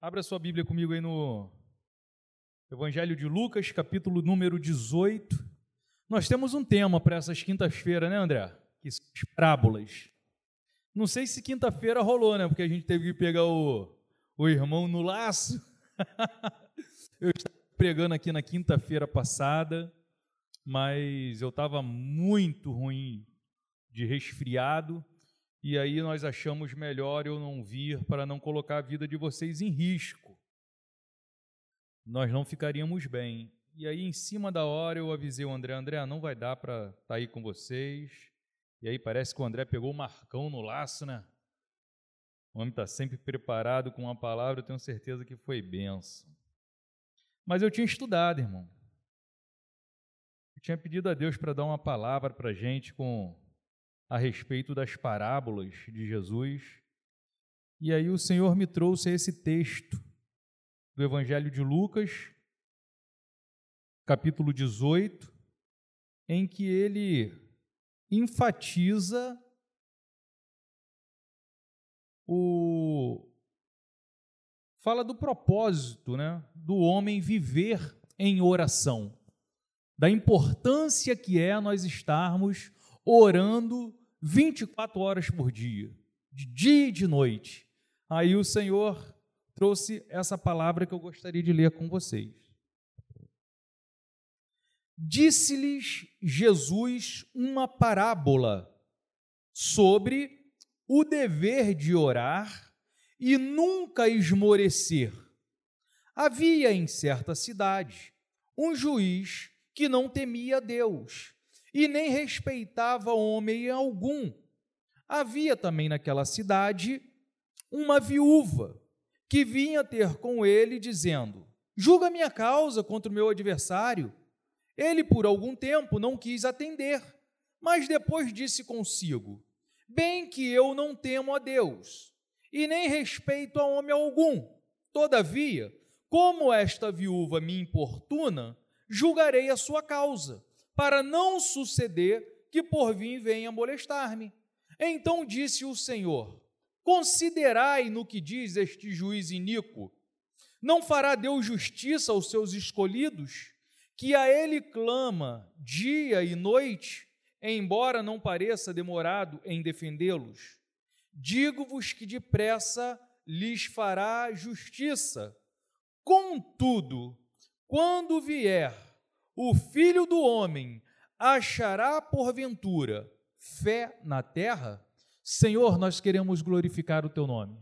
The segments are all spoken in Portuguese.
Abra sua Bíblia comigo aí no Evangelho de Lucas, capítulo número 18. Nós temos um tema para essas quintas-feiras, né, André? Que são as parábolas. Não sei se quinta-feira rolou, né? Porque a gente teve que pegar o, o irmão no laço. eu estava pregando aqui na quinta-feira passada, mas eu estava muito ruim de resfriado e aí nós achamos melhor eu não vir para não colocar a vida de vocês em risco. Nós não ficaríamos bem. E aí, em cima da hora, eu avisei o André: André, não vai dar para estar tá aí com vocês. E aí parece que o André pegou o Marcão no laço, né? O homem está sempre preparado com uma palavra, eu tenho certeza que foi benção. Mas eu tinha estudado, irmão. Eu tinha pedido a Deus para dar uma palavra para a gente com a respeito das parábolas de Jesus. E aí o Senhor me trouxe esse texto do Evangelho de Lucas, capítulo 18, em que ele enfatiza o fala do propósito, né, do homem viver em oração, da importância que é nós estarmos orando 24 horas por dia, de dia e de noite. Aí o Senhor trouxe essa palavra que eu gostaria de ler com vocês. Disse-lhes Jesus uma parábola sobre o dever de orar e nunca esmorecer. Havia em certa cidade um juiz que não temia Deus e nem respeitava homem algum. Havia também naquela cidade uma viúva que vinha ter com ele, dizendo: Julga minha causa contra o meu adversário. Ele, por algum tempo, não quis atender, mas depois disse consigo: Bem que eu não temo a Deus, e nem respeito a homem algum. Todavia, como esta viúva me importuna, julgarei a sua causa para não suceder que por vir venha molestar-me. Então disse o Senhor: Considerai no que diz este juiz iníquo. Não fará Deus justiça aos seus escolhidos, que a ele clama dia e noite, embora não pareça demorado em defendê-los? Digo-vos que depressa lhes fará justiça. Contudo, quando vier o filho do homem achará porventura fé na terra? Senhor, nós queremos glorificar o teu nome.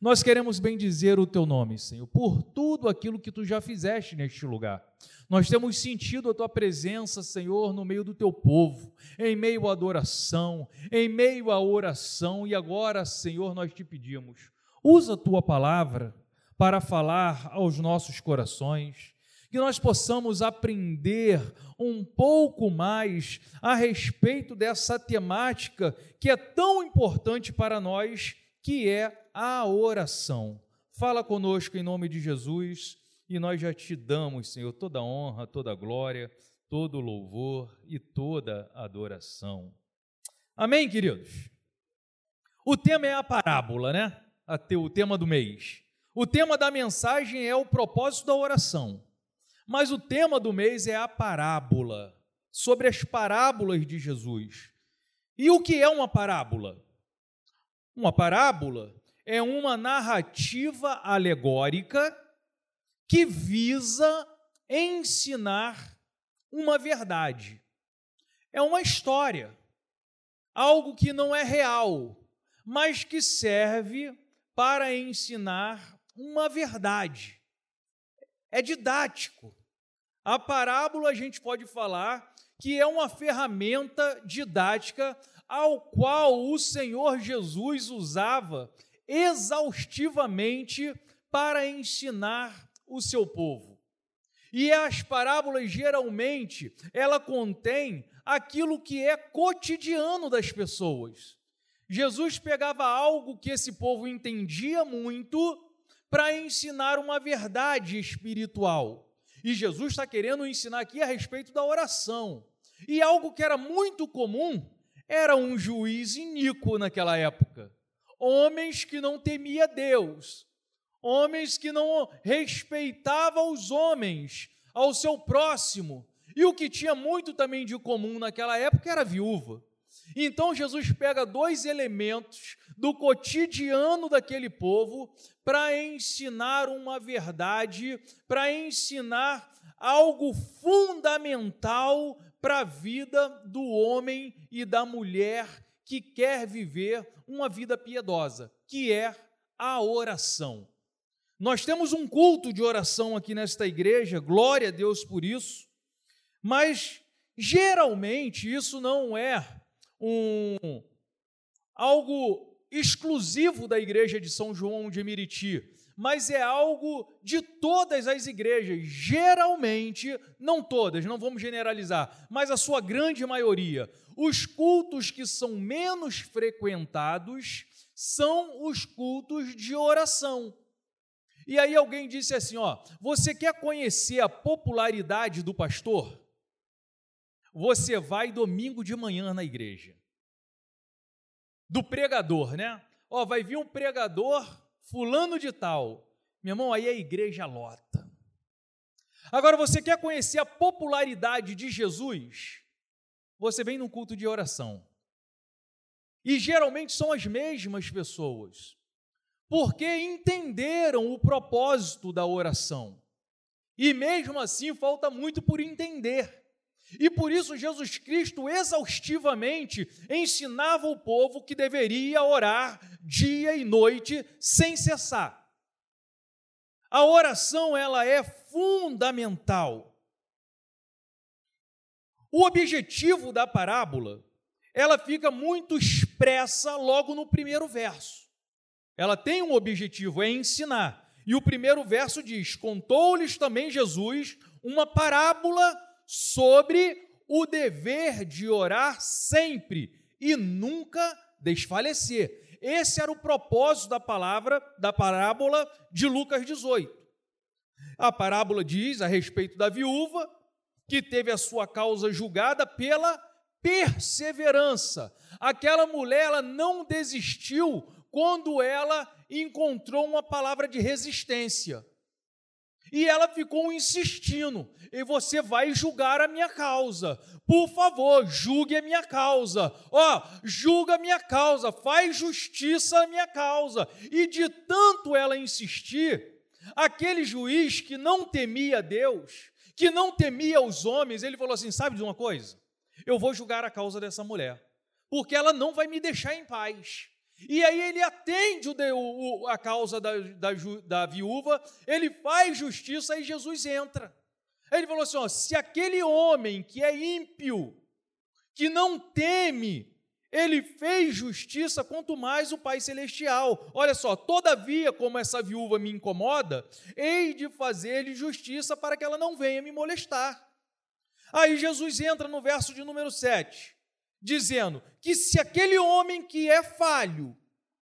Nós queremos bendizer o teu nome, Senhor, por tudo aquilo que tu já fizeste neste lugar. Nós temos sentido a tua presença, Senhor, no meio do teu povo, em meio à adoração, em meio à oração, e agora, Senhor, nós te pedimos, usa a tua palavra para falar aos nossos corações que nós possamos aprender um pouco mais a respeito dessa temática que é tão importante para nós, que é a oração. Fala conosco em nome de Jesus e nós já te damos, Senhor, toda honra, toda glória, todo louvor e toda adoração. Amém, queridos? O tema é a parábola, né? O tema do mês. O tema da mensagem é o propósito da oração. Mas o tema do mês é a parábola, sobre as parábolas de Jesus. E o que é uma parábola? Uma parábola é uma narrativa alegórica que visa ensinar uma verdade. É uma história, algo que não é real, mas que serve para ensinar uma verdade. É didático. A parábola a gente pode falar que é uma ferramenta didática ao qual o Senhor Jesus usava exaustivamente para ensinar o seu povo. E as parábolas geralmente ela contém aquilo que é cotidiano das pessoas. Jesus pegava algo que esse povo entendia muito para ensinar uma verdade espiritual. E Jesus está querendo ensinar aqui a respeito da oração. E algo que era muito comum era um juiz iníquo naquela época. Homens que não temia Deus. homens que não respeitavam os homens, ao seu próximo. E o que tinha muito também de comum naquela época era viúva. Então Jesus pega dois elementos do cotidiano daquele povo para ensinar uma verdade, para ensinar algo fundamental para a vida do homem e da mulher que quer viver uma vida piedosa, que é a oração. Nós temos um culto de oração aqui nesta igreja, glória a Deus por isso, mas geralmente isso não é um algo exclusivo da igreja de São João de Meriti, mas é algo de todas as igrejas. Geralmente, não todas, não vamos generalizar, mas a sua grande maioria. Os cultos que são menos frequentados são os cultos de oração. E aí alguém disse assim, ó, você quer conhecer a popularidade do pastor? Você vai domingo de manhã na igreja. Do pregador, né? Ó, vai vir um pregador fulano de tal. Meu irmão, aí a igreja lota. Agora, você quer conhecer a popularidade de Jesus? Você vem num culto de oração. E geralmente são as mesmas pessoas, porque entenderam o propósito da oração. E mesmo assim falta muito por entender. E por isso Jesus Cristo exaustivamente ensinava o povo que deveria orar dia e noite sem cessar. A oração ela é fundamental. O objetivo da parábola, ela fica muito expressa logo no primeiro verso. Ela tem um objetivo, é ensinar. E o primeiro verso diz: Contou-lhes também Jesus uma parábola sobre o dever de orar sempre e nunca desfalecer. Esse era o propósito da palavra, da parábola de Lucas 18. A parábola diz a respeito da viúva que teve a sua causa julgada pela perseverança. Aquela mulher ela não desistiu quando ela encontrou uma palavra de resistência. E ela ficou insistindo: e você vai julgar a minha causa. Por favor, julgue a minha causa. Ó, oh, julga a minha causa, faz justiça à minha causa. E de tanto ela insistir, aquele juiz que não temia Deus, que não temia os homens, ele falou assim: sabe de uma coisa? Eu vou julgar a causa dessa mulher, porque ela não vai me deixar em paz. E aí ele atende o, o, a causa da, da, da viúva, ele faz justiça e Jesus entra. Ele falou assim: ó, se aquele homem que é ímpio, que não teme, ele fez justiça, quanto mais o Pai Celestial. Olha só, todavia, como essa viúva me incomoda, hei de fazer-lhe justiça para que ela não venha me molestar. Aí Jesus entra no verso de número 7 dizendo que se aquele homem que é falho,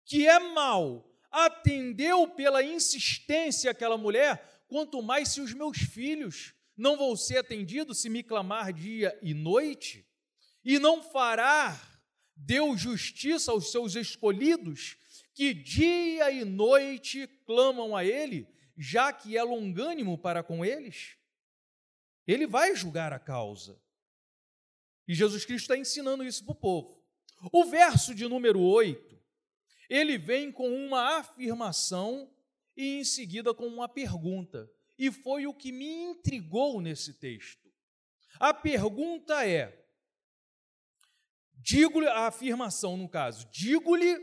que é mau, atendeu pela insistência aquela mulher, quanto mais se os meus filhos não vão ser atendidos se me clamar dia e noite, e não fará Deus justiça aos seus escolhidos, que dia e noite clamam a Ele, já que é longânimo para com eles? Ele vai julgar a causa. E Jesus Cristo está ensinando isso para o povo. O verso de número 8, ele vem com uma afirmação e em seguida com uma pergunta. E foi o que me intrigou nesse texto. A pergunta é: digo-lhe, a afirmação no caso, digo-lhe,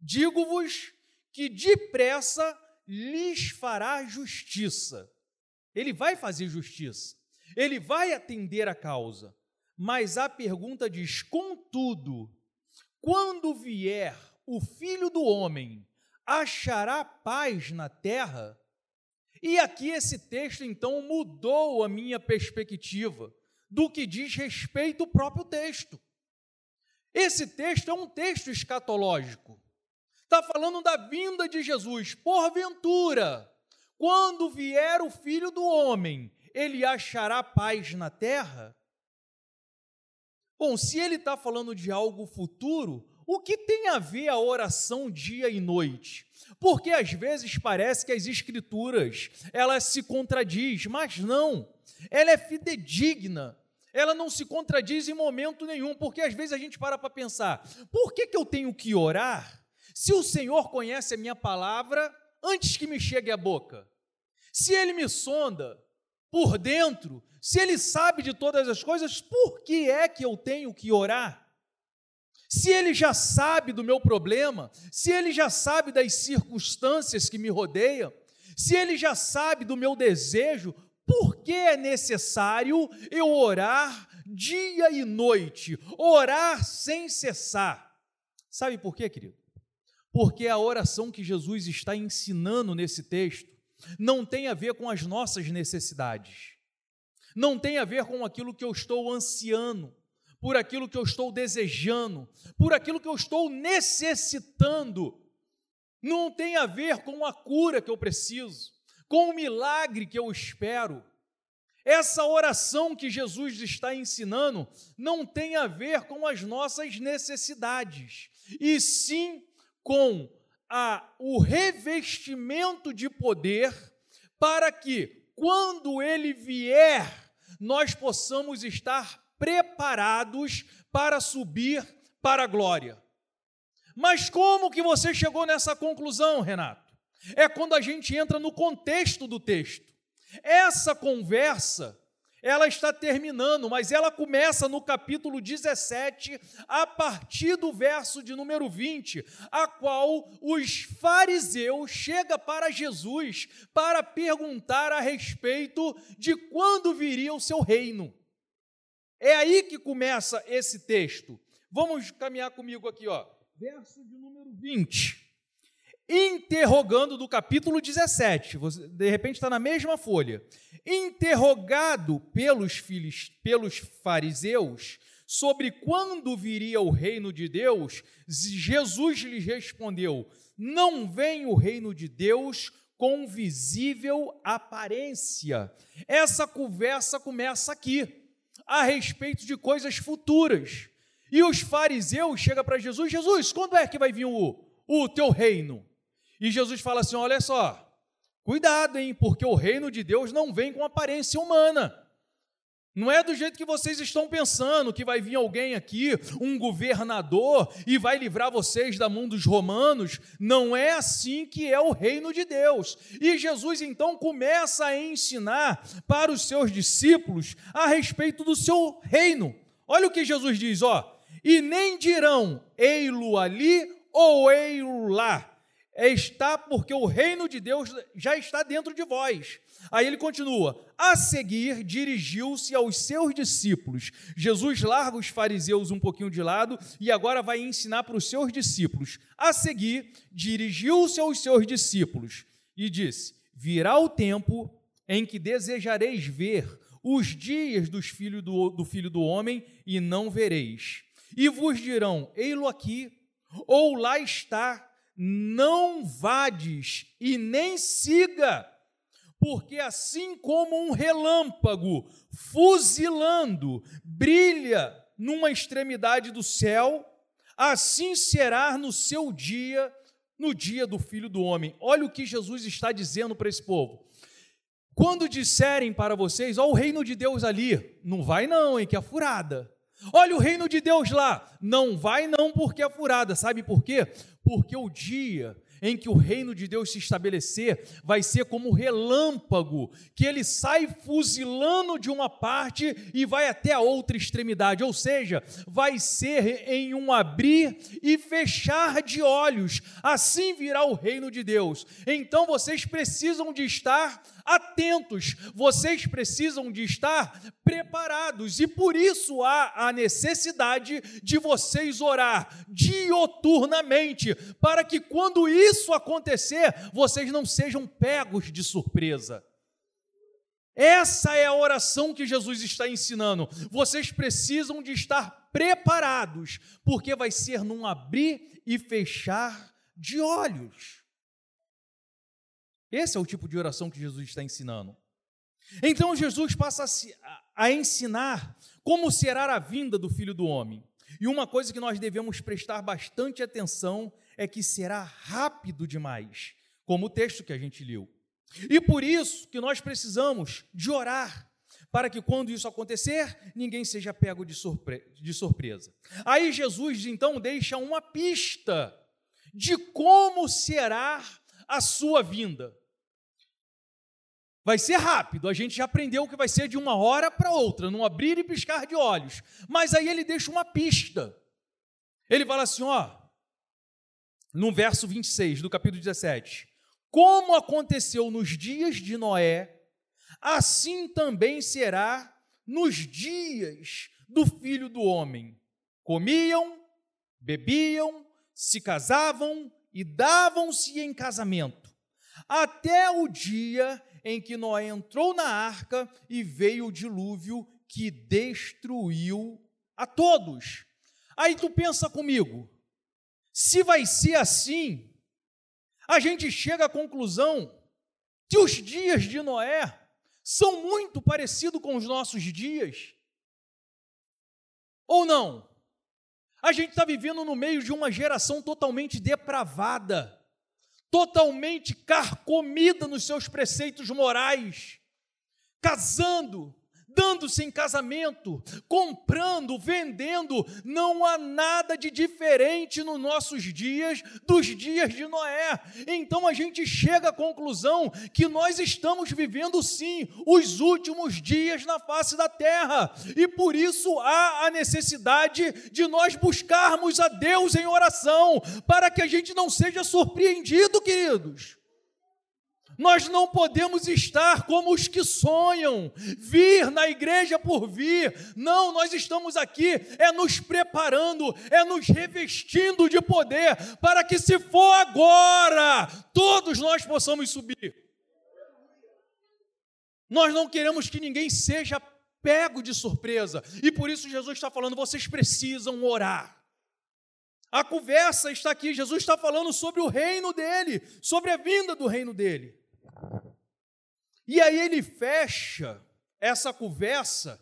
digo-vos que depressa lhes fará justiça. Ele vai fazer justiça, ele vai atender a causa. Mas a pergunta diz: contudo, quando vier o filho do homem, achará paz na terra? E aqui esse texto então mudou a minha perspectiva do que diz respeito ao próprio texto. Esse texto é um texto escatológico. Está falando da vinda de Jesus. Porventura, quando vier o filho do homem, ele achará paz na terra? Bom, se ele está falando de algo futuro, o que tem a ver a oração dia e noite? Porque às vezes parece que as escrituras, elas se contradiz, mas não. Ela é fidedigna. Ela não se contradiz em momento nenhum, porque às vezes a gente para para pensar: por que, que eu tenho que orar se o Senhor conhece a minha palavra antes que me chegue à boca? Se Ele me sonda por dentro, se Ele sabe de todas as coisas, por que é que eu tenho que orar? Se Ele já sabe do meu problema, se Ele já sabe das circunstâncias que me rodeiam, se Ele já sabe do meu desejo, por que é necessário eu orar dia e noite, orar sem cessar? Sabe por quê, querido? Porque a oração que Jesus está ensinando nesse texto não tem a ver com as nossas necessidades, não tem a ver com aquilo que eu estou ansiando, por aquilo que eu estou desejando, por aquilo que eu estou necessitando, não tem a ver com a cura que eu preciso, com o milagre que eu espero. Essa oração que Jesus está ensinando não tem a ver com as nossas necessidades, e sim com a, o revestimento de poder para que, quando ele vier, nós possamos estar preparados para subir para a glória. Mas como que você chegou nessa conclusão, Renato? É quando a gente entra no contexto do texto. Essa conversa ela está terminando, mas ela começa no capítulo 17, a partir do verso de número 20, a qual os fariseus chega para Jesus para perguntar a respeito de quando viria o seu reino. É aí que começa esse texto. Vamos caminhar comigo aqui, ó. Verso de número 20 interrogando do capítulo 17, você, de repente está na mesma folha, interrogado pelos, filhos, pelos fariseus sobre quando viria o reino de Deus, Jesus lhes respondeu: Não vem o reino de Deus com visível aparência. Essa conversa começa aqui, a respeito de coisas futuras. E os fariseus chegam para Jesus: Jesus, quando é que vai vir o, o teu reino? E Jesus fala assim: olha só, cuidado, hein, porque o reino de Deus não vem com aparência humana. Não é do jeito que vocês estão pensando, que vai vir alguém aqui, um governador, e vai livrar vocês da mão dos romanos. Não é assim que é o reino de Deus. E Jesus então começa a ensinar para os seus discípulos a respeito do seu reino. Olha o que Jesus diz, ó. E nem dirão, ei-lo ali ou ei-lo lá está porque o reino de Deus já está dentro de vós. Aí ele continua: a seguir, dirigiu-se aos seus discípulos. Jesus larga os fariseus um pouquinho de lado e agora vai ensinar para os seus discípulos. A seguir, dirigiu-se aos seus discípulos e disse: Virá o tempo em que desejareis ver os dias dos filho do, do filho do homem e não vereis. E vos dirão: Ei-lo aqui, ou lá está não vades e nem siga, porque assim como um relâmpago fuzilando brilha numa extremidade do céu, assim será no seu dia, no dia do filho do homem. Olha o que Jesus está dizendo para esse povo. Quando disserem para vocês, ó, o reino de Deus ali, não vai não, hein, que é furada. Olha o reino de Deus lá. Não vai não porque é furada. Sabe por quê? Porque o dia em que o reino de Deus se estabelecer vai ser como relâmpago, que ele sai fuzilando de uma parte e vai até a outra extremidade, ou seja, vai ser em um abrir e fechar de olhos. Assim virá o reino de Deus. Então vocês precisam de estar atentos, vocês precisam de estar preparados, e por isso há a necessidade de vocês orar dioturnamente, para que quando isso acontecer, vocês não sejam pegos de surpresa. Essa é a oração que Jesus está ensinando. Vocês precisam de estar preparados, porque vai ser num abrir e fechar de olhos. Esse é o tipo de oração que Jesus está ensinando. Então Jesus passa a, ensinar como será a vinda do Filho do Homem. E uma coisa que nós devemos prestar bastante atenção é que será rápido demais, como o texto que a gente leu. E por isso que nós precisamos de orar, para que quando isso acontecer, ninguém seja pego de, surpre de surpresa. Aí Jesus então deixa uma pista de como será a sua vinda. Vai ser rápido, a gente já aprendeu que vai ser de uma hora para outra, não abrir e piscar de olhos. Mas aí ele deixa uma pista. Ele fala assim, ó, no verso 26 do capítulo 17: Como aconteceu nos dias de Noé, assim também será nos dias do filho do homem. Comiam, bebiam, se casavam e davam-se em casamento, até o dia em que Noé entrou na arca e veio o dilúvio que destruiu a todos. Aí tu pensa comigo, se vai ser assim, a gente chega à conclusão que os dias de Noé são muito parecidos com os nossos dias. Ou não? A gente está vivendo no meio de uma geração totalmente depravada totalmente carcomida nos seus preceitos morais, casando, dando-se em casamento, comprando, vendendo, não há nada de diferente nos nossos dias dos dias de Noé. Então a gente chega à conclusão que nós estamos vivendo sim os últimos dias na face da terra, e por isso há a necessidade de nós buscarmos a Deus em oração, para que a gente não seja surpreendido, queridos. Nós não podemos estar como os que sonham, vir na igreja por vir. Não, nós estamos aqui é nos preparando, é nos revestindo de poder, para que se for agora, todos nós possamos subir. Nós não queremos que ninguém seja pego de surpresa, e por isso Jesus está falando: vocês precisam orar. A conversa está aqui, Jesus está falando sobre o reino dele, sobre a vinda do reino dele. E aí ele fecha essa conversa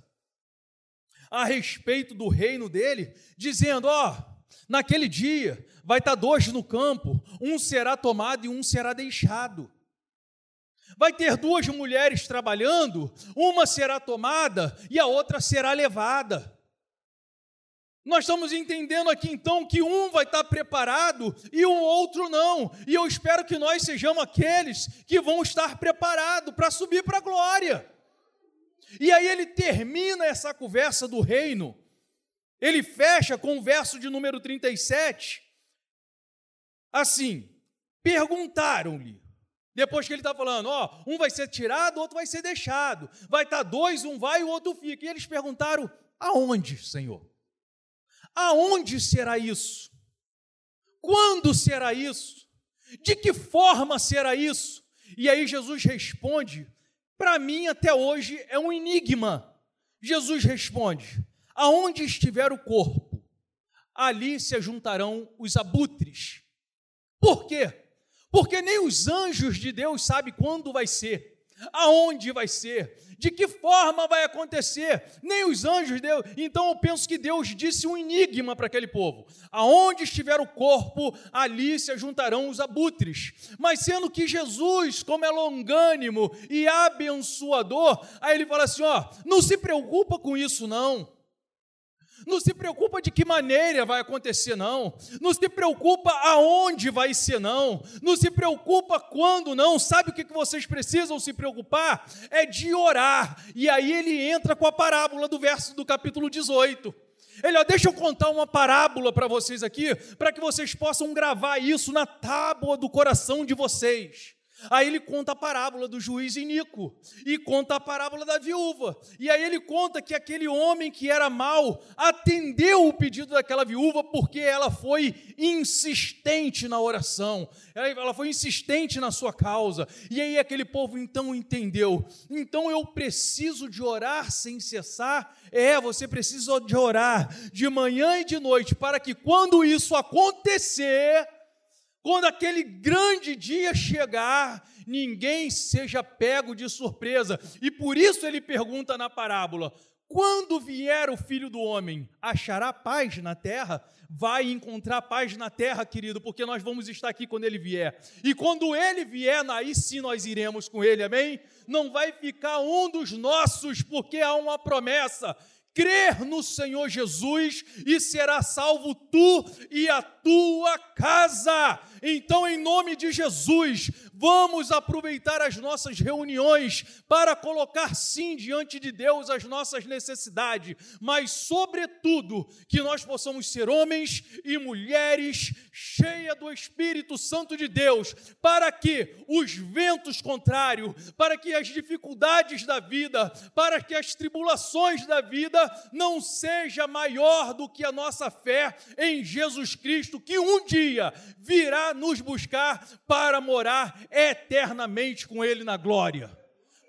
a respeito do reino dele, dizendo: Ó, oh, naquele dia vai estar dois no campo, um será tomado e um será deixado. Vai ter duas mulheres trabalhando, uma será tomada e a outra será levada. Nós estamos entendendo aqui então que um vai estar preparado e o outro não. E eu espero que nós sejamos aqueles que vão estar preparados para subir para a glória. E aí ele termina essa conversa do reino. Ele fecha com o verso de número 37. Assim, perguntaram-lhe. Depois que ele está falando, ó, um vai ser tirado, outro vai ser deixado. Vai estar dois, um vai e o outro fica. E eles perguntaram: aonde, Senhor? Aonde será isso? Quando será isso? De que forma será isso? E aí Jesus responde: para mim até hoje é um enigma. Jesus responde: aonde estiver o corpo, ali se juntarão os abutres. Por quê? Porque nem os anjos de Deus sabem quando vai ser, aonde vai ser, de que forma vai acontecer? Nem os anjos Deus. Então eu penso que Deus disse um enigma para aquele povo: aonde estiver o corpo, ali se juntarão os abutres. Mas sendo que Jesus, como é longânimo e abençoador, aí ele fala assim: ó, não se preocupa com isso não. Não se preocupa de que maneira vai acontecer, não. Não se preocupa aonde vai ser, não. Não se preocupa quando, não. Sabe o que vocês precisam se preocupar? É de orar. E aí ele entra com a parábola do verso do capítulo 18. Ele, ó, deixa eu contar uma parábola para vocês aqui, para que vocês possam gravar isso na tábua do coração de vocês. Aí ele conta a parábola do juiz Inico e conta a parábola da viúva. E aí ele conta que aquele homem que era mau atendeu o pedido daquela viúva porque ela foi insistente na oração. Ela foi insistente na sua causa. E aí aquele povo então entendeu. Então eu preciso de orar sem cessar. É, você precisa de orar de manhã e de noite para que quando isso acontecer, quando aquele grande dia chegar, ninguém seja pego de surpresa. E por isso ele pergunta na parábola: quando vier o filho do homem, achará paz na terra? Vai encontrar paz na terra, querido, porque nós vamos estar aqui quando ele vier. E quando ele vier, aí sim nós iremos com ele, amém? Não vai ficar um dos nossos, porque há uma promessa crer no Senhor Jesus e será salvo tu e a tua casa. Então, em nome de Jesus, vamos aproveitar as nossas reuniões para colocar sim diante de Deus as nossas necessidades, mas, sobretudo, que nós possamos ser homens e mulheres cheia do Espírito Santo de Deus, para que os ventos contrários, para que as dificuldades da vida, para que as tribulações da vida não seja maior do que a nossa fé em Jesus Cristo, que um dia virá nos buscar para morar eternamente com Ele na glória.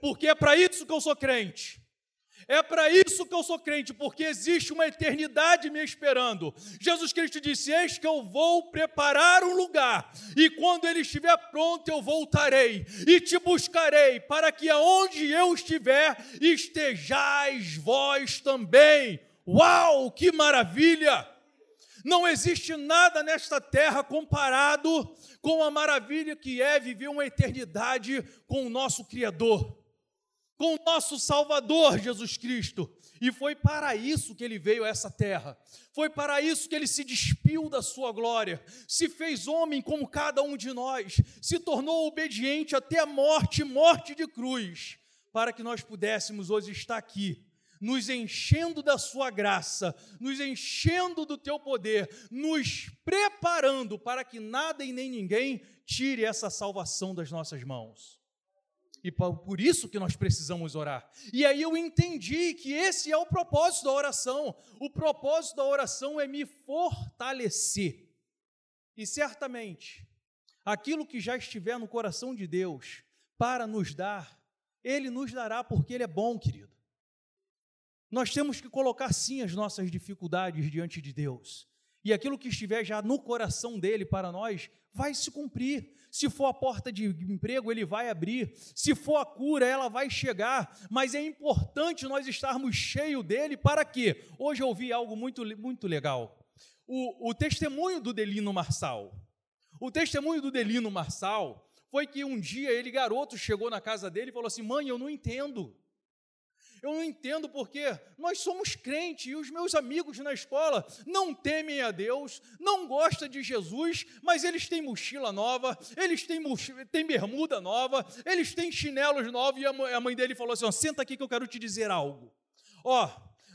Porque é para isso que eu sou crente. É para isso que eu sou crente, porque existe uma eternidade me esperando. Jesus Cristo disse: Eis que eu vou preparar um lugar, e quando ele estiver pronto, eu voltarei e te buscarei, para que aonde eu estiver, estejais vós também. Uau, que maravilha! Não existe nada nesta terra comparado com a maravilha que é viver uma eternidade com o nosso Criador, com o nosso Salvador Jesus Cristo. E foi para isso que ele veio a essa terra. Foi para isso que ele se despiu da sua glória, se fez homem como cada um de nós, se tornou obediente até a morte morte de cruz, para que nós pudéssemos hoje estar aqui nos enchendo da sua graça, nos enchendo do teu poder, nos preparando para que nada e nem ninguém tire essa salvação das nossas mãos. E por isso que nós precisamos orar. E aí eu entendi que esse é o propósito da oração. O propósito da oração é me fortalecer. E certamente, aquilo que já estiver no coração de Deus para nos dar, Ele nos dará porque Ele é bom, querido. Nós temos que colocar sim as nossas dificuldades diante de Deus. E aquilo que estiver já no coração dele para nós vai se cumprir. Se for a porta de emprego, ele vai abrir. Se for a cura, ela vai chegar. Mas é importante nós estarmos cheios dele para quê? Hoje eu ouvi algo muito, muito legal. O, o testemunho do Delino Marçal. O testemunho do Delino Marçal foi que um dia ele, garoto, chegou na casa dele e falou assim: Mãe, eu não entendo. Eu não entendo porque nós somos crentes e os meus amigos na escola não temem a Deus, não gostam de Jesus, mas eles têm mochila nova, eles têm, mochila, têm bermuda nova, eles têm chinelos novos. E a mãe dele falou assim: senta aqui que eu quero te dizer algo. Ó,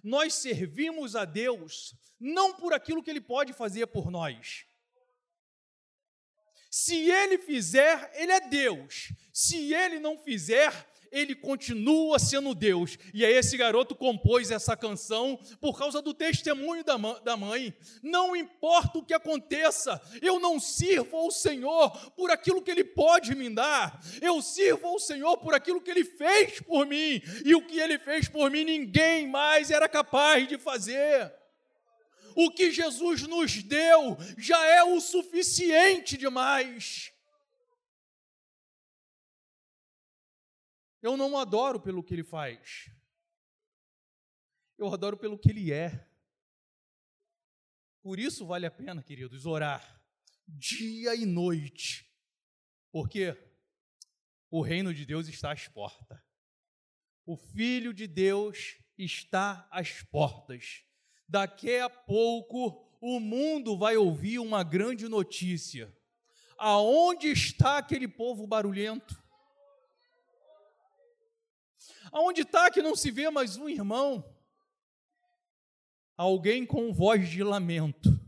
nós servimos a Deus não por aquilo que Ele pode fazer por nós. Se Ele fizer, Ele é Deus. Se Ele não fizer, ele continua sendo Deus. E aí esse garoto compôs essa canção por causa do testemunho da mãe. Não importa o que aconteça, eu não sirvo ao Senhor por aquilo que Ele pode me dar. Eu sirvo ao Senhor por aquilo que Ele fez por mim. E o que Ele fez por mim, ninguém mais era capaz de fazer. O que Jesus nos deu já é o suficiente demais. Eu não o adoro pelo que ele faz. Eu adoro pelo que ele é. Por isso vale a pena, queridos, orar dia e noite. Porque o reino de Deus está às portas. O filho de Deus está às portas. Daqui a pouco o mundo vai ouvir uma grande notícia. Aonde está aquele povo barulhento? Aonde está que não se vê mais um irmão? Alguém com voz de lamento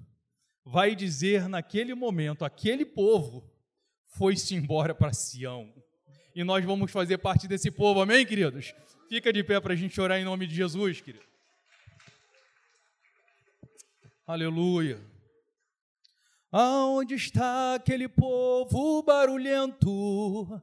vai dizer naquele momento: aquele povo foi-se embora para Sião. E nós vamos fazer parte desse povo, amém, queridos? Fica de pé para a gente orar em nome de Jesus, querido. Aleluia. Aonde está aquele povo barulhento?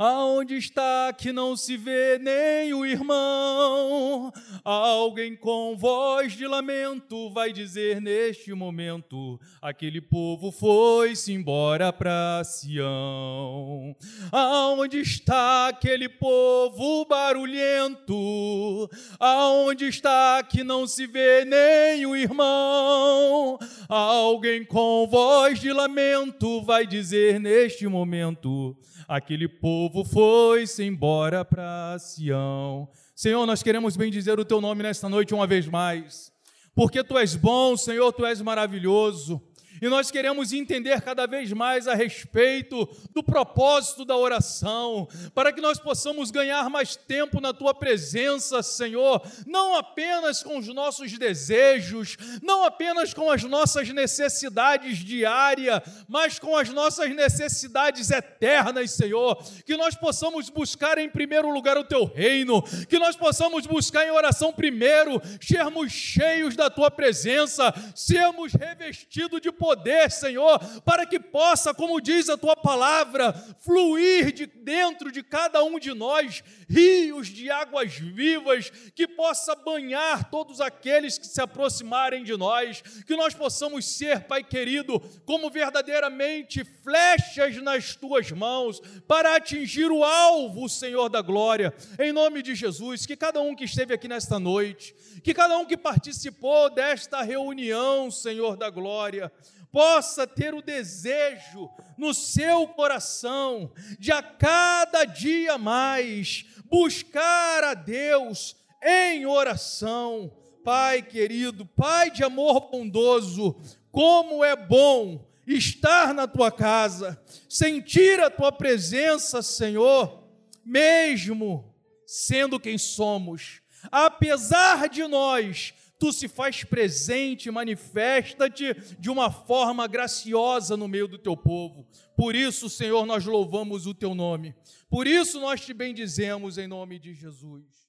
Aonde está que não se vê nem o irmão? Alguém com voz de lamento vai dizer neste momento: aquele povo foi-se embora para Sião. Aonde está aquele povo barulhento? Aonde está que não se vê nem o irmão? Alguém com voz de lamento vai dizer neste momento: aquele povo foi-se embora para Sião. Senhor, nós queremos bem dizer o teu nome nesta noite uma vez mais, porque tu és bom, Senhor, tu és maravilhoso. E nós queremos entender cada vez mais a respeito do propósito da oração, para que nós possamos ganhar mais tempo na tua presença, Senhor, não apenas com os nossos desejos, não apenas com as nossas necessidades diárias, mas com as nossas necessidades eternas, Senhor. Que nós possamos buscar em primeiro lugar o teu reino, que nós possamos buscar em oração primeiro, sermos cheios da tua presença, sermos revestidos de poder poder, Senhor, para que possa, como diz a tua palavra, fluir de dentro de cada um de nós rios de águas vivas, que possa banhar todos aqueles que se aproximarem de nós, que nós possamos ser, Pai querido, como verdadeiramente flechas nas tuas mãos, para atingir o alvo, Senhor da glória, em nome de Jesus, que cada um que esteve aqui nesta noite, que cada um que participou desta reunião, Senhor da glória, possa ter o desejo no seu coração de a cada dia mais buscar a Deus em oração. Pai querido, Pai de amor bondoso, como é bom estar na tua casa, sentir a tua presença, Senhor, mesmo sendo quem somos, apesar de nós tu se faz presente, manifesta-te de uma forma graciosa no meio do teu povo. Por isso, Senhor, nós louvamos o teu nome. Por isso nós te bendizemos em nome de Jesus.